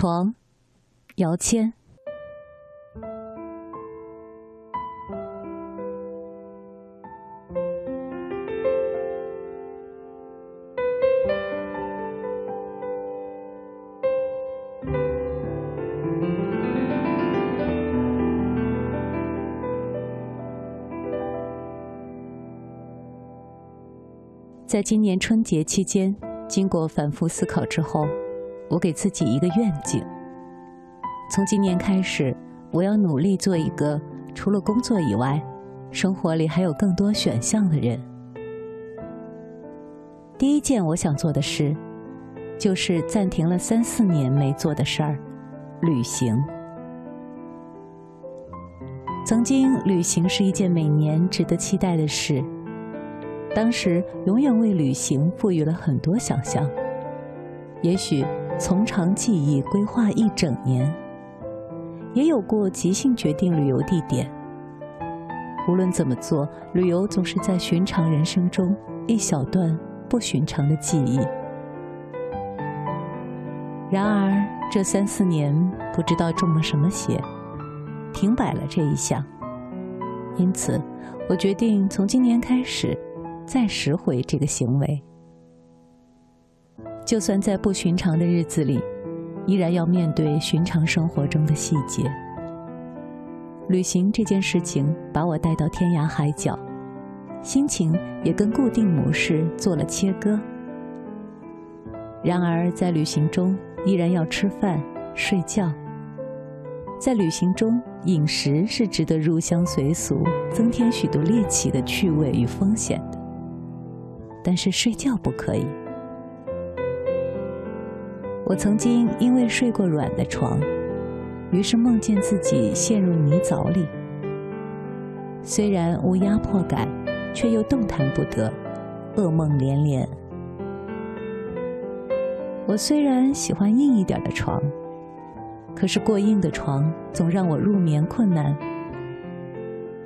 床，姚谦。在今年春节期间，经过反复思考之后。我给自己一个愿景：从今年开始，我要努力做一个除了工作以外，生活里还有更多选项的人。第一件我想做的事，就是暂停了三四年没做的事儿——旅行。曾经，旅行是一件每年值得期待的事，当时永远为旅行赋予了很多想象，也许。从长计议，规划一整年，也有过即兴决定旅游地点。无论怎么做，旅游总是在寻常人生中一小段不寻常的记忆。然而这三四年，不知道中了什么邪，停摆了这一项。因此，我决定从今年开始，再拾回这个行为。就算在不寻常的日子里，依然要面对寻常生活中的细节。旅行这件事情把我带到天涯海角，心情也跟固定模式做了切割。然而，在旅行中依然要吃饭、睡觉。在旅行中，饮食是值得入乡随俗、增添许多猎奇的趣味与风险的，但是睡觉不可以。我曾经因为睡过软的床，于是梦见自己陷入泥沼里。虽然无压迫感，却又动弹不得，噩梦连连。我虽然喜欢硬一点的床，可是过硬的床总让我入眠困难。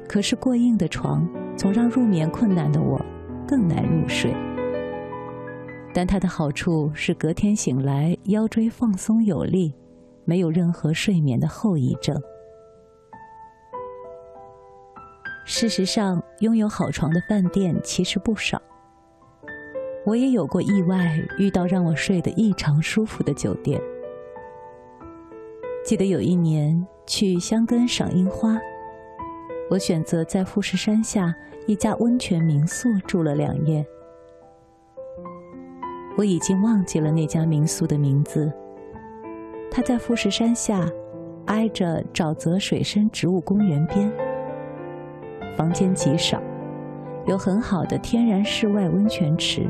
可是过硬的床总让入眠困难的我更难入睡。但它的好处是，隔天醒来腰椎放松有力，没有任何睡眠的后遗症。事实上，拥有好床的饭店其实不少。我也有过意外，遇到让我睡得异常舒服的酒店。记得有一年去香根赏樱花，我选择在富士山下一家温泉民宿住了两夜。我已经忘记了那家民宿的名字。它在富士山下，挨着沼泽水生植物公园边。房间极少，有很好的天然室外温泉池。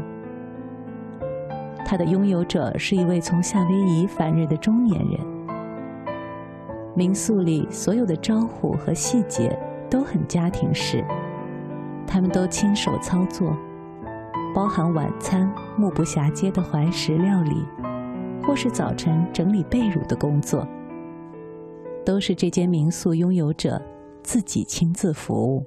它的拥有者是一位从夏威夷返日的中年人。民宿里所有的招呼和细节都很家庭式，他们都亲手操作。包含晚餐目不暇接的怀石料理，或是早晨整理被褥的工作，都是这间民宿拥有者自己亲自服务。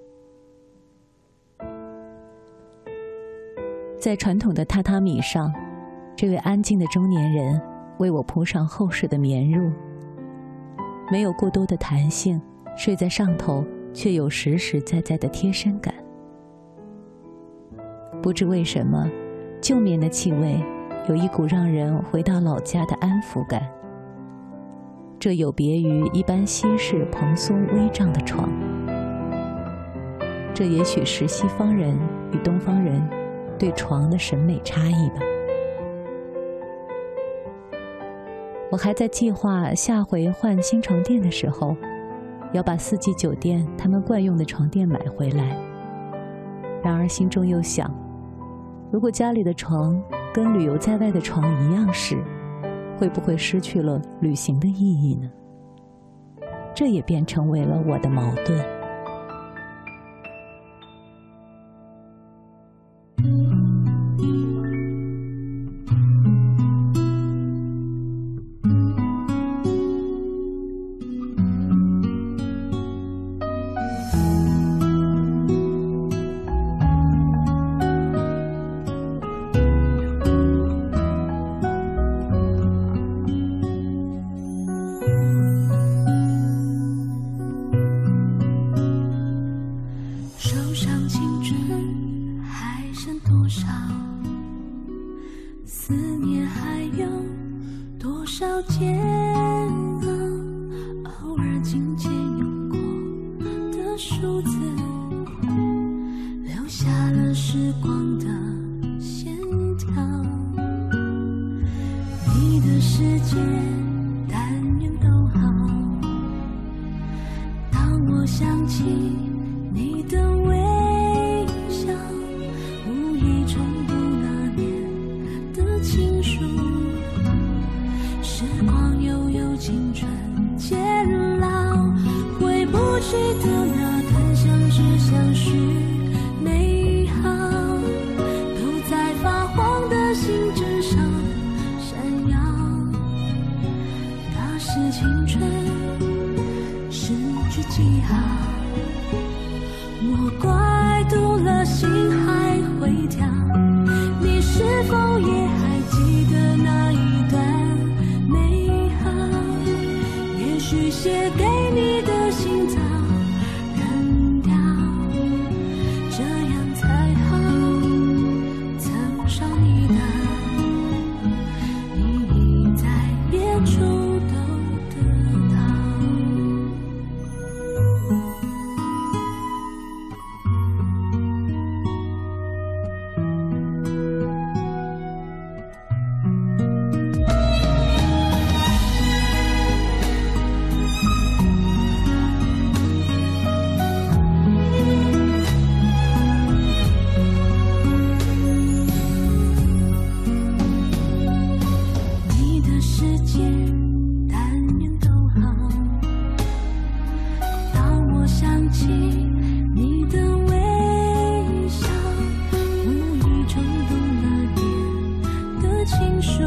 在传统的榻榻米上，这位安静的中年人为我铺上厚实的棉褥，没有过多的弹性，睡在上头却有实实在在的贴身感。不知为什么，旧棉的气味有一股让人回到老家的安抚感。这有别于一般西式蓬松微胀的床。这也许是西方人与东方人对床的审美差异吧。我还在计划下回换新床垫的时候，要把四季酒店他们惯用的床垫买回来。然而心中又想：如果家里的床跟旅游在外的床一样时，会不会失去了旅行的意义呢？这也便成为了我的矛盾。数字留下了时光的线条。你的世界，但愿都好。当我想起你的我。情书